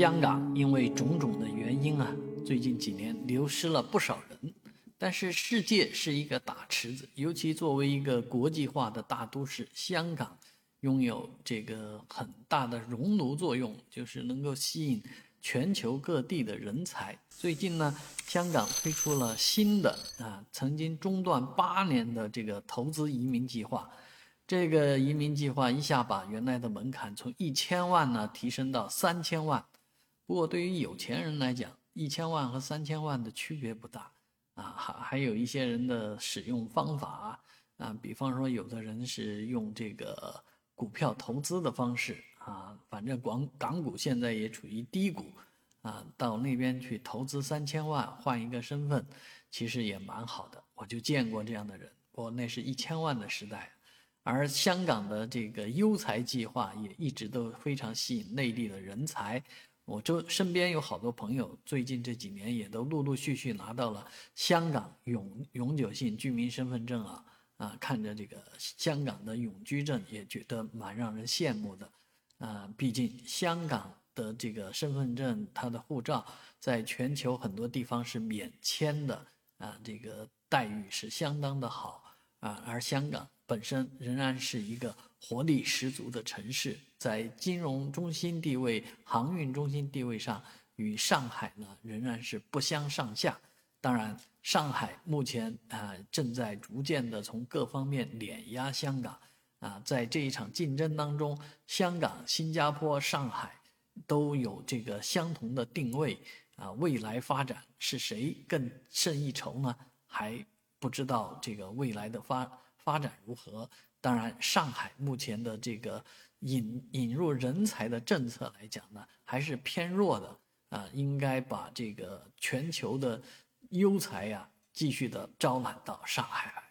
香港因为种种的原因啊，最近几年流失了不少人。但是世界是一个大池子，尤其作为一个国际化的大都市，香港拥有这个很大的熔炉作用，就是能够吸引全球各地的人才。最近呢，香港推出了新的啊，曾经中断八年的这个投资移民计划。这个移民计划一下把原来的门槛从一千万呢提升到三千万。不过对于有钱人来讲，一千万和三千万的区别不大啊，还还有一些人的使用方法啊，比方说有的人是用这个股票投资的方式啊，反正港港股现在也处于低谷啊，到那边去投资三千万换一个身份，其实也蛮好的。我就见过这样的人，不过那是一千万的时代，而香港的这个优才计划也一直都非常吸引内地的人才。我周身边有好多朋友，最近这几年也都陆陆续续拿到了香港永永久性居民身份证啊啊！看着这个香港的永居证，也觉得蛮让人羡慕的啊。毕竟香港的这个身份证，它的护照在全球很多地方是免签的啊，这个待遇是相当的好啊。而香港本身仍然是一个活力十足的城市。在金融中心地位、航运中心地位上，与上海呢仍然是不相上下。当然，上海目前啊正在逐渐的从各方面碾压香港啊，在这一场竞争当中，香港、新加坡、上海都有这个相同的定位啊，未来发展是谁更胜一筹呢？还不知道这个未来的发发展如何。当然，上海目前的这个引引入人才的政策来讲呢，还是偏弱的啊，应该把这个全球的优才呀，继续的招揽到上海来。